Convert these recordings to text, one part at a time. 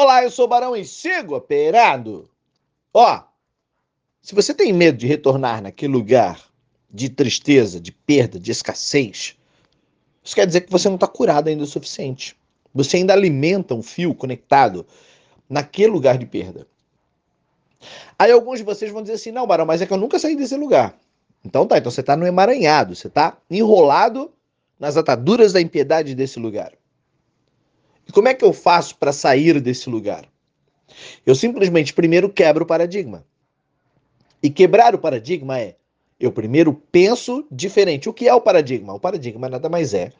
Olá, eu sou o Barão e sigo operando. Ó, se você tem medo de retornar naquele lugar de tristeza, de perda, de escassez, isso quer dizer que você não está curado ainda o suficiente. Você ainda alimenta um fio conectado naquele lugar de perda. Aí alguns de vocês vão dizer assim: não, Barão, mas é que eu nunca saí desse lugar. Então tá, então você está no emaranhado, você está enrolado nas ataduras da impiedade desse lugar. E como é que eu faço para sair desse lugar? Eu simplesmente primeiro quebro o paradigma. E quebrar o paradigma é eu primeiro penso diferente. O que é o paradigma? O paradigma nada mais é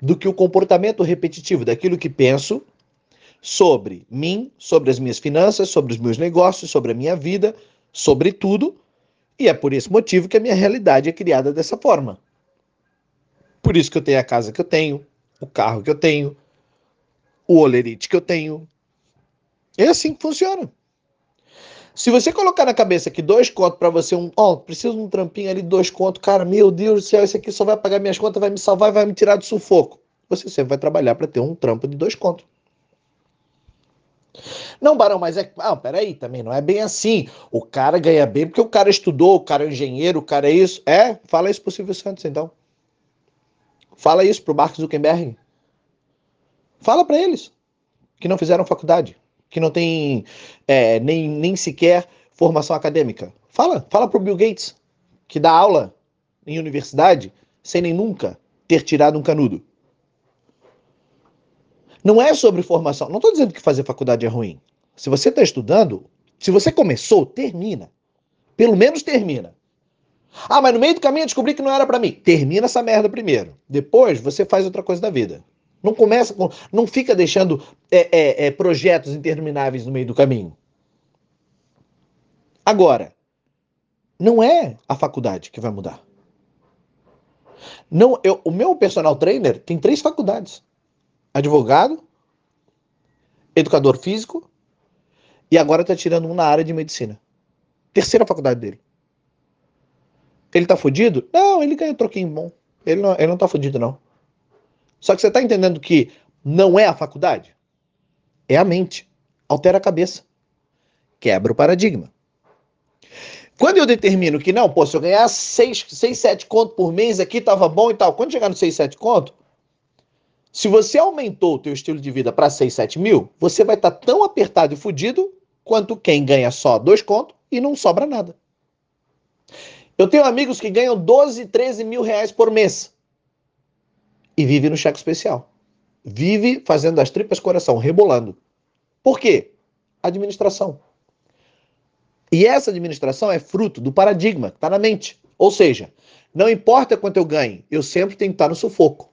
do que o comportamento repetitivo daquilo que penso sobre mim, sobre as minhas finanças, sobre os meus negócios, sobre a minha vida, sobre tudo. E é por esse motivo que a minha realidade é criada dessa forma. Por isso que eu tenho a casa que eu tenho, o carro que eu tenho, o olerite que eu tenho. É assim que funciona. Se você colocar na cabeça que dois contos para você, um, ó, preciso de um trampinho ali, dois contos, cara, meu Deus do céu, esse aqui só vai pagar minhas contas, vai me salvar vai me tirar do sufoco. Você sempre vai trabalhar para ter um trampo de dois contos. Não, Barão, mas é. Ah, peraí, também não é bem assim. O cara ganha bem porque o cara estudou, o cara é engenheiro, o cara é isso. É? Fala isso pro Silvio Santos, então. Fala isso pro Mark Zuckerberg. Fala para eles que não fizeram faculdade, que não tem é, nem, nem sequer formação acadêmica. Fala, fala pro Bill Gates, que dá aula em universidade sem nem nunca ter tirado um canudo. Não é sobre formação. Não estou dizendo que fazer faculdade é ruim. Se você está estudando, se você começou, termina. Pelo menos termina. Ah, mas no meio do caminho eu descobri que não era para mim. Termina essa merda primeiro. Depois você faz outra coisa da vida. Não começa com. Não fica deixando é, é, é, projetos intermináveis no meio do caminho. Agora, não é a faculdade que vai mudar. Não, eu, o meu personal trainer tem três faculdades advogado, educador físico e agora está tirando um na área de medicina. Terceira faculdade dele. Ele tá fudido? Não, ele ganha troquinho bom. Ele não, ele não tá fudido, não. Só que você tá entendendo que não é a faculdade? É a mente. Altera a cabeça. Quebra o paradigma. Quando eu determino que não, pô, se eu ganhar 6, 6 7 conto por mês aqui, tava bom e tal. Quando chegar no 6, 7 conto, se você aumentou o teu estilo de vida para 6, 7 mil, você vai estar tá tão apertado e fudido quanto quem ganha só dois contos e não sobra nada. Eu tenho amigos que ganham 12, 13 mil reais por mês e vive no cheque especial. Vive fazendo as tripas coração, rebolando. Por quê? Administração. E essa administração é fruto do paradigma, está na mente. Ou seja, não importa quanto eu ganhe, eu sempre tenho que estar no sufoco.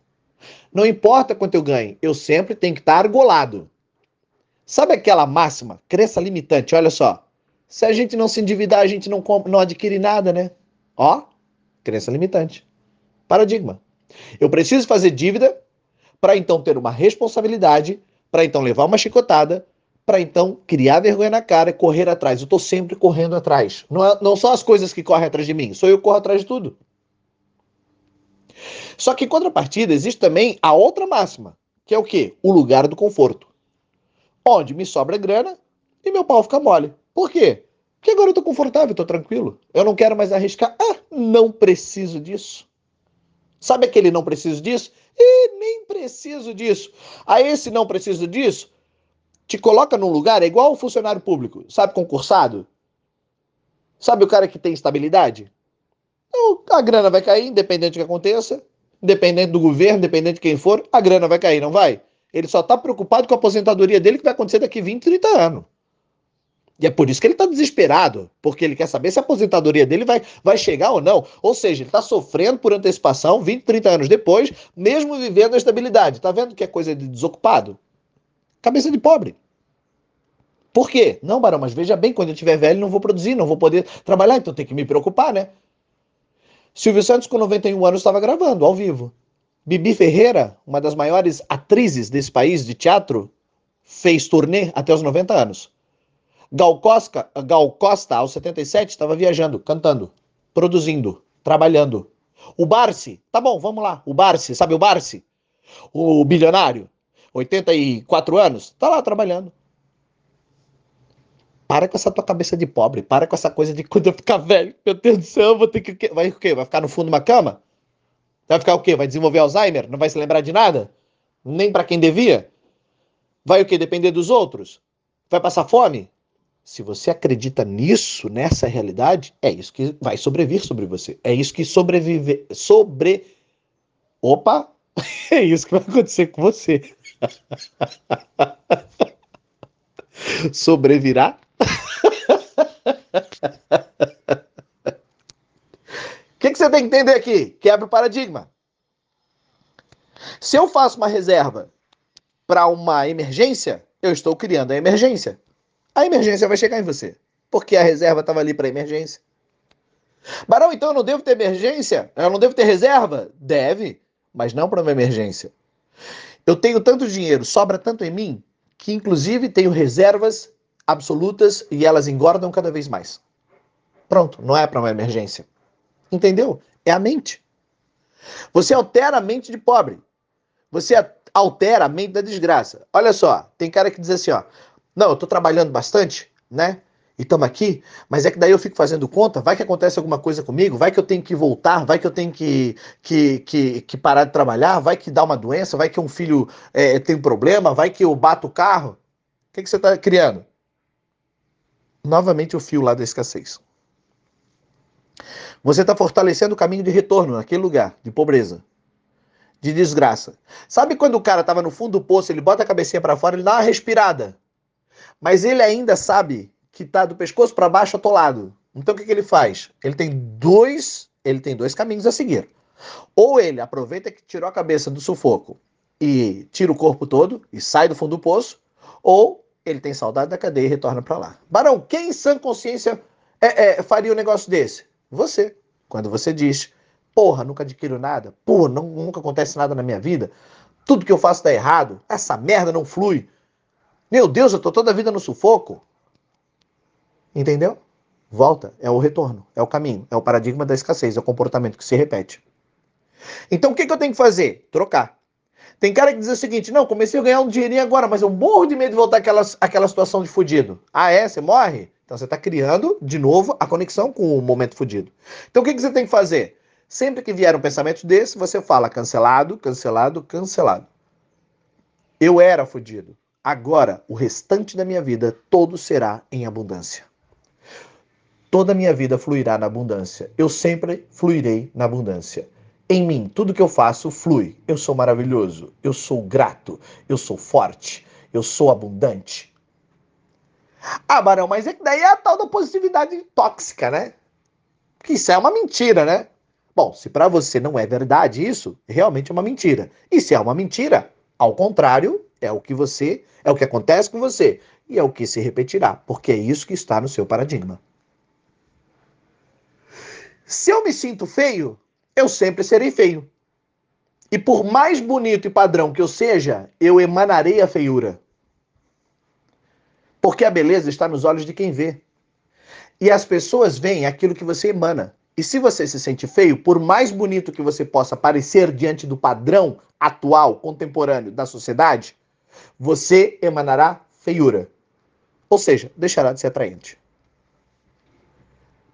Não importa quanto eu ganhe, eu sempre tenho que estar argolado. Sabe aquela máxima? Crença limitante, olha só. Se a gente não se endividar, a gente não, compra, não adquire nada, né? Ó, crença limitante. Paradigma. Eu preciso fazer dívida para então ter uma responsabilidade, para então levar uma chicotada, para então criar vergonha na cara e correr atrás. Eu estou sempre correndo atrás. Não, é, não são as coisas que correm atrás de mim, sou eu que corro atrás de tudo. Só que em contrapartida existe também a outra máxima, que é o quê? O lugar do conforto. Onde me sobra grana e meu pau fica mole. Por quê? Porque agora eu tô confortável, tô tranquilo. Eu não quero mais arriscar. Ah, não preciso disso. Sabe aquele não preciso disso? E nem preciso disso. A esse não preciso disso te coloca num lugar, é igual o funcionário público, sabe, concursado? Sabe o cara que tem estabilidade? A grana vai cair, independente do que aconteça, independente do governo, independente de quem for, a grana vai cair, não vai? Ele só está preocupado com a aposentadoria dele que vai acontecer daqui 20, 30 anos. E é por isso que ele está desesperado, porque ele quer saber se a aposentadoria dele vai, vai chegar ou não. Ou seja, ele está sofrendo por antecipação 20, 30 anos depois, mesmo vivendo a estabilidade. Está vendo que é coisa de desocupado? Cabeça de pobre. Por quê? Não, Barão, mas veja bem, quando eu estiver velho, não vou produzir, não vou poder trabalhar, então tem que me preocupar, né? Silvio Santos, com 91 anos, estava gravando ao vivo. Bibi Ferreira, uma das maiores atrizes desse país de teatro, fez turnê até os 90 anos. Gal Costa, Gal Costa aos 77, estava viajando, cantando, produzindo, trabalhando. O Barsi, tá bom, vamos lá. O Barsi, sabe o Barsi? O bilionário, 84 anos, tá lá trabalhando. Para com essa tua cabeça de pobre. Para com essa coisa de quando eu ficar velho. Meu Deus do céu, vou ter que. Vai o quê? Vai ficar no fundo de uma cama? Vai ficar o quê? Vai desenvolver Alzheimer? Não vai se lembrar de nada? Nem para quem devia? Vai o quê? Depender dos outros? Vai passar fome? Se você acredita nisso, nessa realidade, é isso que vai sobreviver sobre você. É isso que sobreviver. Sobre. Opa! É isso que vai acontecer com você. Sobrevirá? O que, que você tem que entender aqui? Quebra o paradigma. Se eu faço uma reserva para uma emergência, eu estou criando a emergência. A emergência vai chegar em você, porque a reserva estava ali para emergência. Barão, então eu não devo ter emergência? Eu não devo ter reserva? Deve, mas não para uma emergência. Eu tenho tanto dinheiro, sobra tanto em mim, que inclusive tenho reservas absolutas e elas engordam cada vez mais. Pronto, não é para uma emergência. Entendeu? É a mente. Você altera a mente de pobre. Você altera a mente da desgraça. Olha só, tem cara que diz assim, ó, não, eu tô trabalhando bastante, né? E estamos aqui, mas é que daí eu fico fazendo conta, vai que acontece alguma coisa comigo, vai que eu tenho que voltar, vai que eu tenho que, que, que, que parar de trabalhar, vai que dá uma doença, vai que um filho é, tem um problema, vai que eu bato o carro. O que, que você está criando? Novamente o fio lá da escassez. Você está fortalecendo o caminho de retorno naquele lugar de pobreza, de desgraça. Sabe quando o cara estava no fundo do poço, ele bota a cabecinha para fora, ele dá uma respirada. Mas ele ainda sabe que está do pescoço para baixo atolado. Então o que, que ele faz? Ele tem dois, ele tem dois caminhos a seguir. Ou ele aproveita que tirou a cabeça do sufoco e tira o corpo todo e sai do fundo do poço, ou ele tem saudade da cadeia e retorna para lá. Barão, quem em sã consciência é, é, faria um negócio desse? Você. Quando você diz, porra, nunca adquiro nada, porra, não, nunca acontece nada na minha vida, tudo que eu faço dá errado, essa merda não flui. Meu Deus, eu tô toda a vida no sufoco. Entendeu? Volta, é o retorno, é o caminho, é o paradigma da escassez, é o comportamento que se repete. Então o que, que eu tenho que fazer? Trocar. Tem cara que diz o seguinte: não, comecei a ganhar um dinheirinho agora, mas eu morro de medo de voltar àquela, àquela situação de fudido. Ah, é? Você morre? Então você está criando de novo a conexão com o momento fudido. Então o que, que você tem que fazer? Sempre que vier um pensamento desse, você fala cancelado, cancelado, cancelado. Eu era fudido. Agora, o restante da minha vida, todo será em abundância toda a minha vida fluirá na abundância. Eu sempre fluirei na abundância. Em mim, tudo que eu faço flui. Eu sou maravilhoso, eu sou grato, eu sou forte, eu sou abundante. Ah, Barão, mas é que daí é a tal da positividade tóxica, né? Que isso é uma mentira, né? Bom, se para você não é verdade isso, realmente é uma mentira. E se é uma mentira, ao contrário, é o que você, é o que acontece com você e é o que se repetirá, porque é isso que está no seu paradigma. Se eu me sinto feio, eu sempre serei feio. E por mais bonito e padrão que eu seja, eu emanarei a feiura. Porque a beleza está nos olhos de quem vê. E as pessoas veem aquilo que você emana. E se você se sente feio, por mais bonito que você possa parecer diante do padrão atual, contemporâneo da sociedade, você emanará feiura. Ou seja, deixará de ser atraente.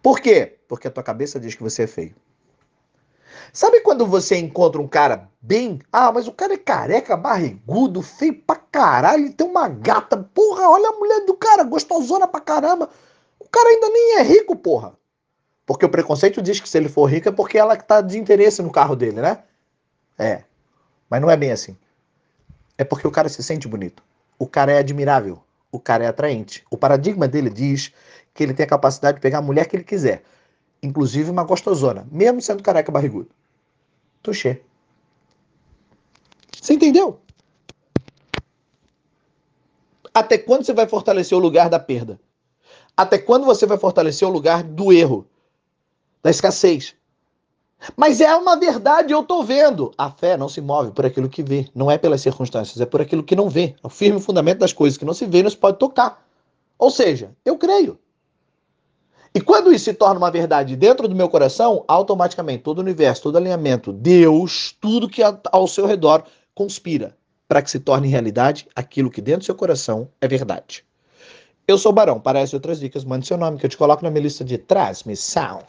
Por quê? Porque a tua cabeça diz que você é feio. Sabe quando você encontra um cara bem. Ah, mas o cara é careca, barrigudo, feio pra caralho, tem uma gata. Porra, olha a mulher do cara, gostosona pra caramba. O cara ainda nem é rico, porra. Porque o preconceito diz que se ele for rico é porque ela tá de interesse no carro dele, né? É. Mas não é bem assim. É porque o cara se sente bonito. O cara é admirável. O cara é atraente. O paradigma dele diz que ele tem a capacidade de pegar a mulher que ele quiser. Inclusive uma gostosona, mesmo sendo careca barrigudo. Tuxê. Você entendeu? Até quando você vai fortalecer o lugar da perda? Até quando você vai fortalecer o lugar do erro, da escassez? Mas é uma verdade, eu estou vendo. A fé não se move por aquilo que vê, não é pelas circunstâncias, é por aquilo que não vê. É o firme fundamento das coisas que não se vê, não se pode tocar. Ou seja, eu creio. E quando isso se torna uma verdade dentro do meu coração, automaticamente todo o universo, todo alinhamento, Deus, tudo que ao seu redor conspira para que se torne realidade aquilo que dentro do seu coração é verdade. Eu sou o Barão. Essas outras dicas, mande seu nome que eu te coloco na minha lista de transmissão.